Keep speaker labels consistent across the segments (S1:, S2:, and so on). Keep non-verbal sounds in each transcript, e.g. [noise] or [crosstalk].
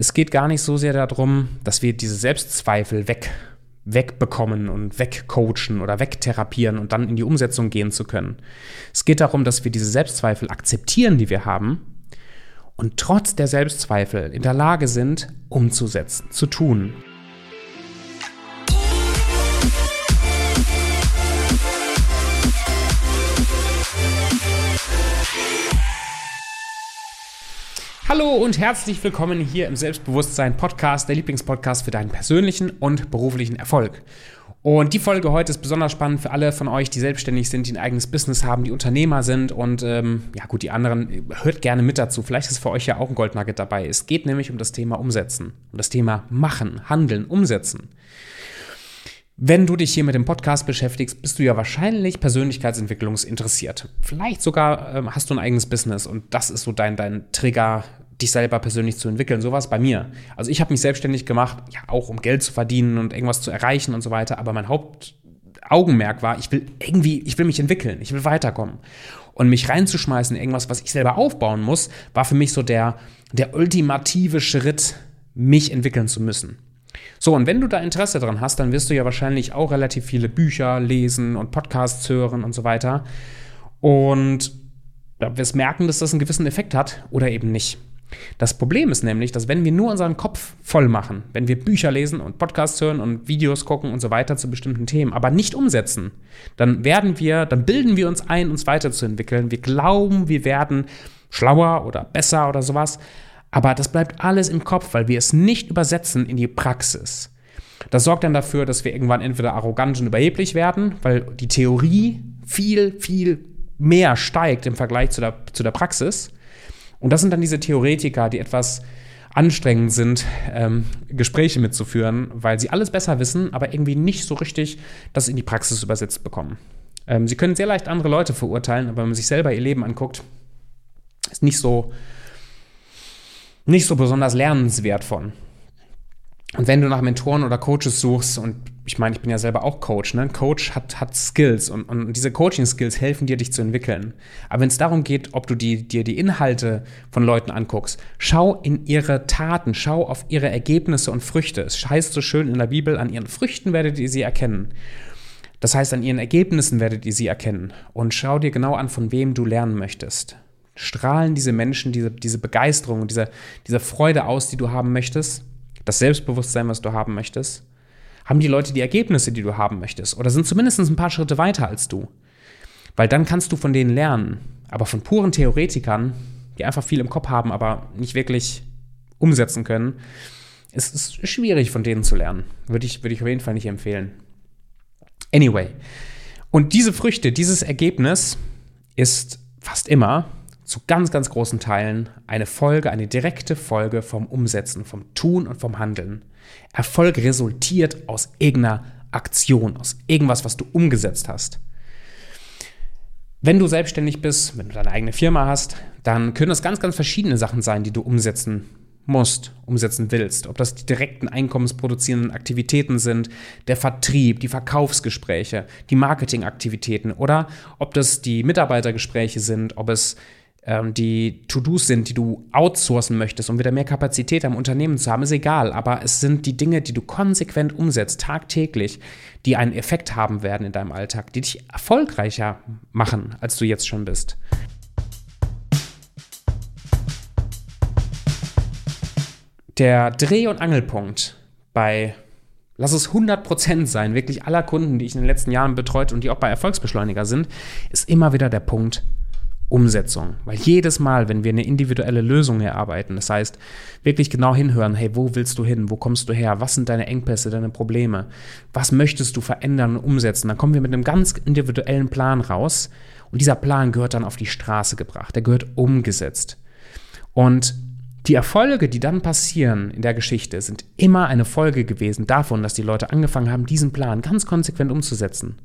S1: Es geht gar nicht so sehr darum, dass wir diese Selbstzweifel weg, wegbekommen und wegcoachen oder wegtherapieren und dann in die Umsetzung gehen zu können. Es geht darum, dass wir diese Selbstzweifel akzeptieren, die wir haben und trotz der Selbstzweifel in der Lage sind, umzusetzen, zu tun. Hallo und herzlich willkommen hier im Selbstbewusstsein Podcast, der Lieblingspodcast für deinen persönlichen und beruflichen Erfolg. Und die Folge heute ist besonders spannend für alle von euch, die selbstständig sind, die ein eigenes Business haben, die Unternehmer sind und ähm, ja gut, die anderen hört gerne mit dazu. Vielleicht ist für euch ja auch ein Goldnugget dabei. Es geht nämlich um das Thema Umsetzen, um das Thema Machen, Handeln, Umsetzen. Wenn du dich hier mit dem Podcast beschäftigst, bist du ja wahrscheinlich persönlichkeitentwicklungsinteressiert. Vielleicht sogar ähm, hast du ein eigenes Business und das ist so dein, dein Trigger, dich selber persönlich zu entwickeln. So war es bei mir. Also ich habe mich selbstständig gemacht, ja auch um Geld zu verdienen und irgendwas zu erreichen und so weiter. Aber mein Hauptaugenmerk war, ich will irgendwie, ich will mich entwickeln, ich will weiterkommen. Und mich reinzuschmeißen in irgendwas, was ich selber aufbauen muss, war für mich so der, der ultimative Schritt, mich entwickeln zu müssen. So, und wenn du da Interesse dran hast, dann wirst du ja wahrscheinlich auch relativ viele Bücher lesen und Podcasts hören und so weiter. Und ja, wirst merken, dass das einen gewissen Effekt hat oder eben nicht. Das Problem ist nämlich, dass wenn wir nur unseren Kopf voll machen, wenn wir Bücher lesen und Podcasts hören und Videos gucken und so weiter zu bestimmten Themen, aber nicht umsetzen, dann werden wir, dann bilden wir uns ein, uns weiterzuentwickeln. Wir glauben, wir werden schlauer oder besser oder sowas. Aber das bleibt alles im Kopf, weil wir es nicht übersetzen in die Praxis. Das sorgt dann dafür, dass wir irgendwann entweder arrogant und überheblich werden, weil die Theorie viel, viel mehr steigt im Vergleich zu der, zu der Praxis. Und das sind dann diese Theoretiker, die etwas anstrengend sind, ähm, Gespräche mitzuführen, weil sie alles besser wissen, aber irgendwie nicht so richtig das in die Praxis übersetzt bekommen. Ähm, sie können sehr leicht andere Leute verurteilen, aber wenn man sich selber ihr Leben anguckt, ist nicht so nicht so besonders lernenswert von. Und wenn du nach Mentoren oder Coaches suchst, und ich meine, ich bin ja selber auch Coach, ne? Coach hat, hat Skills und, und diese Coaching-Skills helfen dir, dich zu entwickeln. Aber wenn es darum geht, ob du die, dir die Inhalte von Leuten anguckst, schau in ihre Taten, schau auf ihre Ergebnisse und Früchte. Es heißt so schön in der Bibel, an ihren Früchten werdet ihr sie erkennen. Das heißt, an ihren Ergebnissen werdet ihr sie erkennen. Und schau dir genau an, von wem du lernen möchtest strahlen diese Menschen diese, diese Begeisterung und diese, diese Freude aus, die du haben möchtest, das Selbstbewusstsein, was du haben möchtest? Haben die Leute die Ergebnisse, die du haben möchtest? Oder sind zumindest ein paar Schritte weiter als du? Weil dann kannst du von denen lernen. Aber von puren Theoretikern, die einfach viel im Kopf haben, aber nicht wirklich umsetzen können, ist es schwierig von denen zu lernen. Würde ich, würde ich auf jeden Fall nicht empfehlen. Anyway. Und diese Früchte, dieses Ergebnis ist fast immer zu ganz, ganz großen Teilen eine Folge, eine direkte Folge vom Umsetzen, vom Tun und vom Handeln. Erfolg resultiert aus irgendeiner Aktion, aus irgendwas, was du umgesetzt hast. Wenn du selbstständig bist, wenn du deine eigene Firma hast, dann können das ganz, ganz verschiedene Sachen sein, die du umsetzen musst, umsetzen willst. Ob das die direkten einkommensproduzierenden Aktivitäten sind, der Vertrieb, die Verkaufsgespräche, die Marketingaktivitäten oder ob das die Mitarbeitergespräche sind, ob es ähm, die To-Dos sind, die du outsourcen möchtest, um wieder mehr Kapazität am Unternehmen zu haben, ist egal. Aber es sind die Dinge, die du konsequent umsetzt, tagtäglich, die einen Effekt haben werden in deinem Alltag, die dich erfolgreicher machen, als du jetzt schon bist. Der Dreh- und Angelpunkt bei lass es 100% sein, wirklich aller Kunden, die ich in den letzten Jahren betreut und die auch bei Erfolgsbeschleuniger sind, ist immer wieder der Punkt Umsetzung. Weil jedes Mal, wenn wir eine individuelle Lösung erarbeiten, das heißt, wirklich genau hinhören, hey, wo willst du hin? Wo kommst du her? Was sind deine Engpässe, deine Probleme? Was möchtest du verändern und umsetzen? Dann kommen wir mit einem ganz individuellen Plan raus und dieser Plan gehört dann auf die Straße gebracht. Der gehört umgesetzt. Und die Erfolge, die dann passieren in der Geschichte, sind immer eine Folge gewesen davon, dass die Leute angefangen haben, diesen Plan ganz konsequent umzusetzen.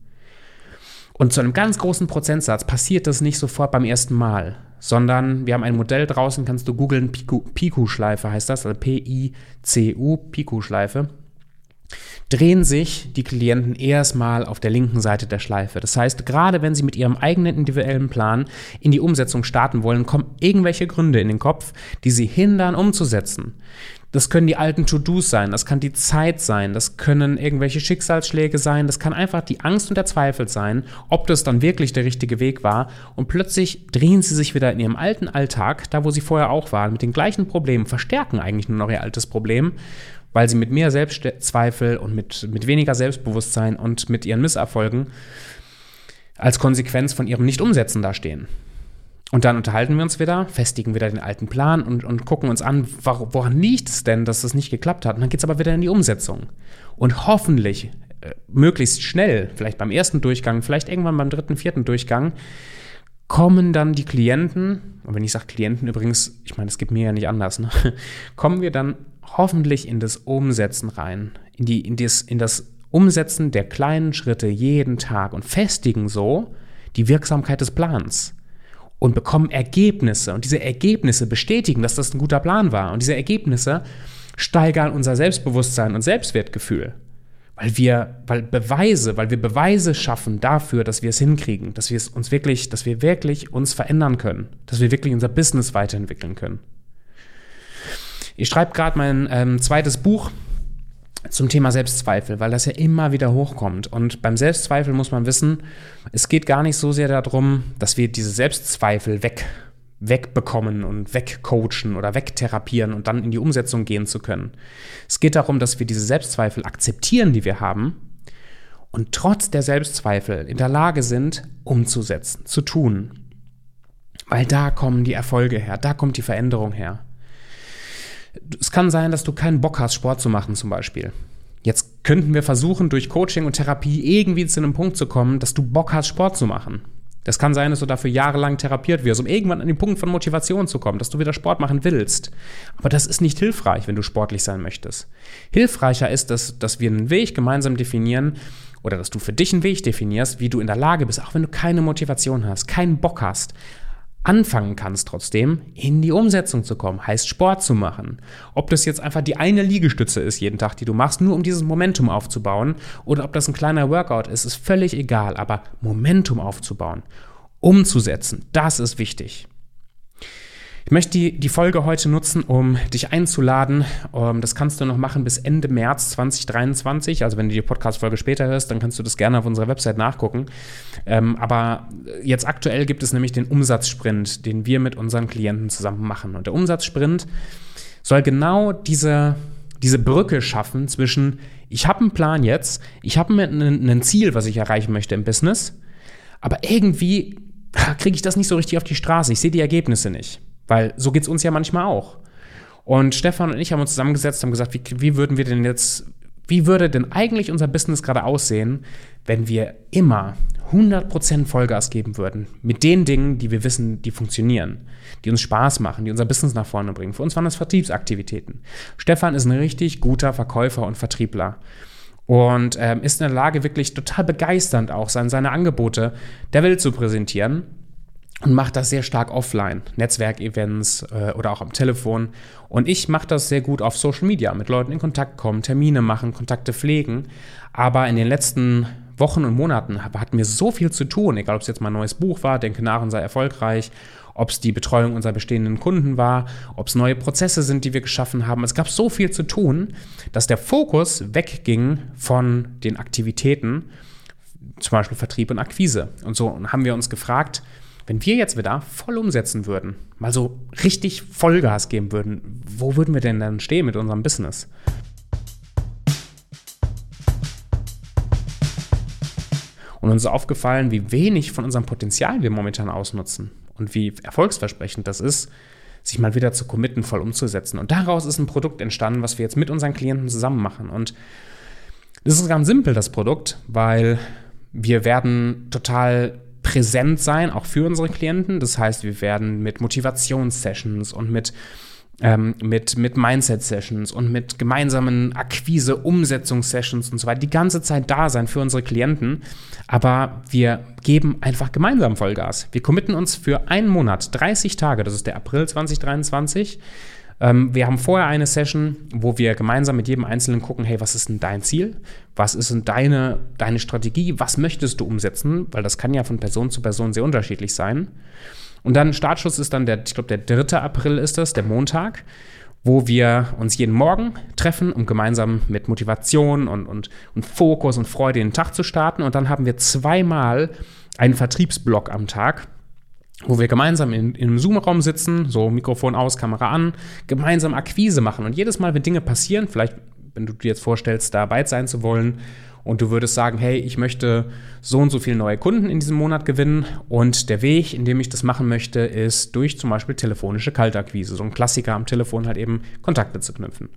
S1: Und zu einem ganz großen Prozentsatz passiert das nicht sofort beim ersten Mal, sondern wir haben ein Modell draußen, kannst du googeln, Piku-Schleife heißt das, also P-I-C-U, Piku-Schleife. Drehen sich die Klienten erstmal auf der linken Seite der Schleife. Das heißt, gerade wenn sie mit ihrem eigenen individuellen Plan in die Umsetzung starten wollen, kommen irgendwelche Gründe in den Kopf, die sie hindern, umzusetzen. Das können die alten To-Dos sein, das kann die Zeit sein, das können irgendwelche Schicksalsschläge sein, das kann einfach die Angst und der Zweifel sein, ob das dann wirklich der richtige Weg war. Und plötzlich drehen sie sich wieder in ihrem alten Alltag, da wo sie vorher auch waren, mit den gleichen Problemen, verstärken eigentlich nur noch ihr altes Problem, weil sie mit mehr Selbstzweifel und mit, mit weniger Selbstbewusstsein und mit ihren Misserfolgen als Konsequenz von ihrem Nicht-Umsetzen dastehen. Und dann unterhalten wir uns wieder, festigen wieder den alten Plan und, und gucken uns an, woran liegt es denn, dass das nicht geklappt hat. Und dann geht es aber wieder in die Umsetzung. Und hoffentlich äh, möglichst schnell, vielleicht beim ersten Durchgang, vielleicht irgendwann beim dritten, vierten Durchgang, kommen dann die Klienten, und wenn ich sage Klienten übrigens, ich meine, es gibt mir ja nicht anders, ne? [laughs] kommen wir dann hoffentlich in das Umsetzen rein, in, die, in, das, in das Umsetzen der kleinen Schritte jeden Tag und festigen so die Wirksamkeit des Plans und bekommen Ergebnisse. Und diese Ergebnisse bestätigen, dass das ein guter Plan war. Und diese Ergebnisse steigern unser Selbstbewusstsein und Selbstwertgefühl. Weil wir, weil Beweise, weil wir Beweise schaffen dafür, dass wir es hinkriegen, dass wir es uns wirklich, dass wir wirklich uns verändern können, dass wir wirklich unser Business weiterentwickeln können. Ich schreibe gerade mein ähm, zweites Buch zum Thema Selbstzweifel, weil das ja immer wieder hochkommt. Und beim Selbstzweifel muss man wissen, es geht gar nicht so sehr darum, dass wir diese Selbstzweifel weg, wegbekommen und wegcoachen oder wegtherapieren und dann in die Umsetzung gehen zu können. Es geht darum, dass wir diese Selbstzweifel akzeptieren, die wir haben, und trotz der Selbstzweifel in der Lage sind, umzusetzen, zu tun. Weil da kommen die Erfolge her, da kommt die Veränderung her. Es kann sein, dass du keinen Bock hast, Sport zu machen zum Beispiel. Jetzt könnten wir versuchen, durch Coaching und Therapie irgendwie zu einem Punkt zu kommen, dass du Bock hast, Sport zu machen. Das kann sein, dass du dafür jahrelang therapiert wirst, um irgendwann an den Punkt von Motivation zu kommen, dass du wieder Sport machen willst. Aber das ist nicht hilfreich, wenn du sportlich sein möchtest. Hilfreicher ist es, dass wir einen Weg gemeinsam definieren oder dass du für dich einen Weg definierst, wie du in der Lage bist, auch wenn du keine Motivation hast, keinen Bock hast, anfangen kannst trotzdem, in die Umsetzung zu kommen, heißt Sport zu machen. Ob das jetzt einfach die eine Liegestütze ist jeden Tag, die du machst, nur um dieses Momentum aufzubauen, oder ob das ein kleiner Workout ist, ist völlig egal, aber Momentum aufzubauen, umzusetzen, das ist wichtig. Ich möchte die, die Folge heute nutzen, um dich einzuladen. Um, ähm, das kannst du noch machen bis Ende März 2023. Also wenn du die Podcast-Folge später hörst, dann kannst du das gerne auf unserer Website nachgucken. Ähm, aber jetzt aktuell gibt es nämlich den Umsatzsprint, den wir mit unseren Klienten zusammen machen. Und der Umsatzsprint soll genau diese, diese Brücke schaffen zwischen, ich habe einen Plan jetzt, ich habe ein, ein Ziel, was ich erreichen möchte im Business, aber irgendwie kriege ich das nicht so richtig auf die Straße. Ich sehe die Ergebnisse nicht. Weil so geht es uns ja manchmal auch. Und Stefan und ich haben uns zusammengesetzt und gesagt, wie, wie würden wir denn jetzt, wie würde denn eigentlich unser Business gerade aussehen, wenn wir immer 100% Vollgas geben würden mit den Dingen, die wir wissen, die funktionieren, die uns Spaß machen, die unser Business nach vorne bringen. Für uns waren das Vertriebsaktivitäten. Stefan ist ein richtig guter Verkäufer und Vertriebler und ähm, ist in der Lage, wirklich total begeisternd auch seine, seine Angebote der Welt zu präsentieren und mache das sehr stark offline, Netzwerkevents äh, oder auch am Telefon. Und ich mache das sehr gut auf Social Media, mit Leuten in Kontakt kommen, Termine machen, Kontakte pflegen. Aber in den letzten Wochen und Monaten hatten wir so viel zu tun, egal ob es jetzt mein neues Buch war, Denke nach und sei erfolgreich, ob es die Betreuung unserer bestehenden Kunden war, ob es neue Prozesse sind, die wir geschaffen haben. Es gab so viel zu tun, dass der Fokus wegging von den Aktivitäten, zum Beispiel Vertrieb und Akquise. Und so haben wir uns gefragt, wenn wir jetzt wieder voll umsetzen würden, mal so richtig Vollgas geben würden, wo würden wir denn dann stehen mit unserem Business? Und uns ist aufgefallen, wie wenig von unserem Potenzial wir momentan ausnutzen und wie erfolgsversprechend das ist, sich mal wieder zu committen, voll umzusetzen. Und daraus ist ein Produkt entstanden, was wir jetzt mit unseren Klienten zusammen machen. Und das ist ganz simpel, das Produkt, weil wir werden total präsent sein, auch für unsere Klienten. Das heißt, wir werden mit Motivationssessions und mit ähm, mit, mit Mindset-Sessions und mit gemeinsamen Akquise-Umsetzungssessions und so weiter die ganze Zeit da sein für unsere Klienten. Aber wir geben einfach gemeinsam Vollgas. Wir committen uns für einen Monat, 30 Tage, das ist der April 2023, Ähm, wir haben vorher eine Session, wo wir gemeinsam mit jedem Einzelnen gucken, hey, was ist denn dein Ziel? Was ist denn deine, deine Strategie? Was möchtest du umsetzen? Weil das kann ja von Person zu Person sehr unterschiedlich sein. Und dann Startschuss ist dann der, ich glaube, der 3. April ist das, der Montag wo wir uns jeden Morgen treffen, um gemeinsam mit Motivation und, und, und Fokus und Freude den Tag zu starten. Und dann haben wir zweimal einen Vertriebsblock am Tag, wo wir gemeinsam in, in einem Zoom-Raum sitzen, so Mikrofon aus, Kamera an, gemeinsam Akquise machen. Und jedes Mal, wenn Dinge passieren, vielleicht, wenn du dir jetzt vorstellst, dabei sein zu wollen und du würdest sagen, hey, ich möchte so und so viele neue Kunden in diesem Monat gewinnen und der Weg, in dem ich das machen möchte, ist durch zum Beispiel telefonische Kaltakquise, so ein Klassiker am Telefon halt eben Kontakte zu knüpfen.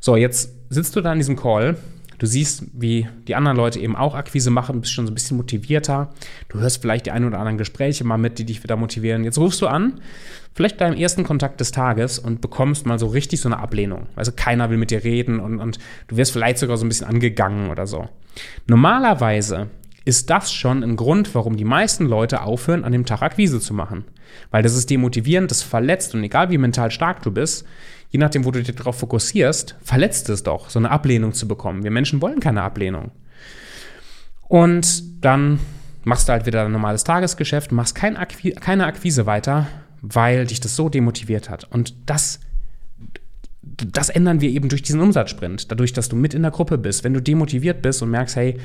S1: So, jetzt sitzt du da in diesem Call Du siehst, wie die anderen Leute eben auch Akquise machen, bist schon so ein bisschen motivierter. Du hörst vielleicht die ein oder anderen Gespräche mal mit, die dich wieder motivieren. Jetzt rufst du an, vielleicht beim ersten Kontakt des Tages und bekommst mal so richtig so eine Ablehnung. Also keiner will mit dir reden und, und du wirst vielleicht sogar so ein bisschen angegangen oder so. Normalerweise ist das schon ein Grund, warum die meisten Leute aufhören, an dem Tag Akquise zu machen. Weil das ist demotivierend, das verletzt und egal wie mental stark du bist, je nachdem, wo du dich darauf fokussierst, verletzt es doch, so eine Ablehnung zu bekommen. Wir Menschen wollen keine Ablehnung. Und dann machst du halt wieder ein normales Tagesgeschäft, machst kein Akqui keine Akquise weiter, weil dich das so demotiviert hat. Und das, das ändern wir eben durch diesen Umsatzsprint, dadurch, dass du mit in der Gruppe bist. Wenn du demotiviert bist und merkst, hey,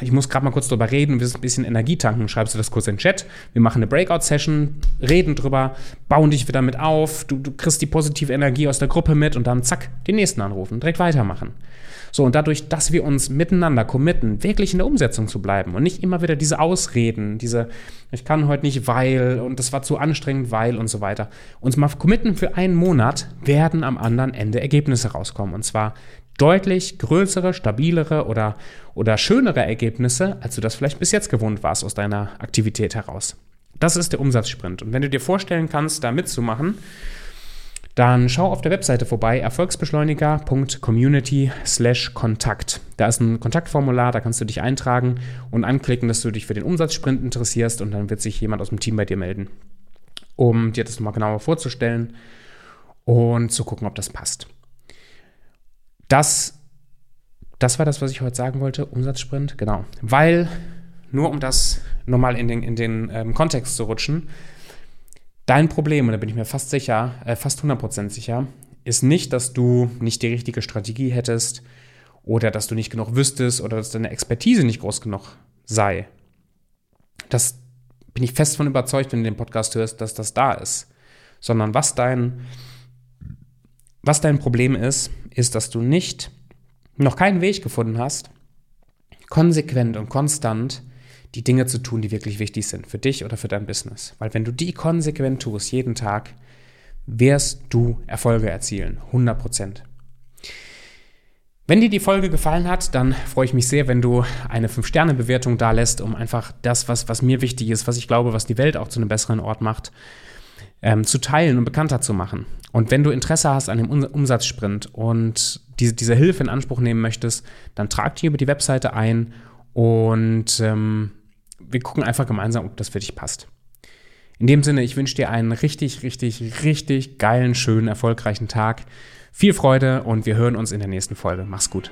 S1: ich muss gerade mal kurz drüber reden, wir ein bisschen Energie tanken, schreibst du das kurz in den Chat. Wir machen eine Breakout-Session, reden drüber, bauen dich wieder mit auf, du, du kriegst die positive Energie aus der Gruppe mit und dann zack, den nächsten anrufen, direkt weitermachen. So, und dadurch, dass wir uns miteinander committen, wirklich in der Umsetzung zu bleiben und nicht immer wieder diese Ausreden, diese, ich kann heute nicht, weil und das war zu anstrengend, weil und so weiter, uns mal committen für einen Monat, werden am anderen Ende Ergebnisse rauskommen. Und zwar deutlich größere, stabilere oder, oder schönere Ergebnisse, als du das vielleicht bis jetzt gewohnt warst aus deiner Aktivität heraus. Das ist der Umsatzsprint. Und wenn du dir vorstellen kannst, da mitzumachen, dann schau auf der Webseite vorbei, erfolgsbeschleuniger.community/kontakt. Da ist ein Kontaktformular, da kannst du dich eintragen und anklicken, dass du dich für den Umsatzsprint interessierst und dann wird sich jemand aus dem Team bei dir melden, um dir das mal genauer vorzustellen und zu gucken, ob das passt. Das, das war das, was ich heute sagen wollte. Umsatzsprint, genau. Weil, nur um das nochmal in den, in den ähm, Kontext zu rutschen, dein Problem, und da bin ich mir fast sicher, äh, fast 100% sicher, ist nicht, dass du nicht die richtige Strategie hättest oder dass du nicht genug wüsstest oder dass deine Expertise nicht groß genug sei. Das bin ich fest von überzeugt, wenn du den Podcast hörst, dass das da ist. Sondern was dein, was dein Problem ist, ist, dass du nicht, noch keinen Weg gefunden hast, konsequent und konstant die Dinge zu tun, die wirklich wichtig sind für dich oder für dein Business. Weil wenn du die konsequent tust, jeden Tag, wirst du Erfolge erzielen. 100 Prozent. Wenn dir die Folge gefallen hat, dann freue ich mich sehr, wenn du eine 5-Sterne-Bewertung da lässt, um einfach das, was, was mir wichtig ist, was ich glaube, was die Welt auch zu einem besseren Ort macht, ähm, zu teilen und bekannter zu machen. Und wenn du Interesse hast an dem Umsatzsprint und diese, diese Hilfe in Anspruch nehmen möchtest, dann trag dich über die Webseite ein und ähm, wir gucken einfach gemeinsam, ob das für dich passt. In dem Sinne, ich wünsche dir einen richtig, richtig, richtig geilen, schönen, erfolgreichen Tag. Viel Freude und wir hören uns in der nächsten Folge. Mach's gut.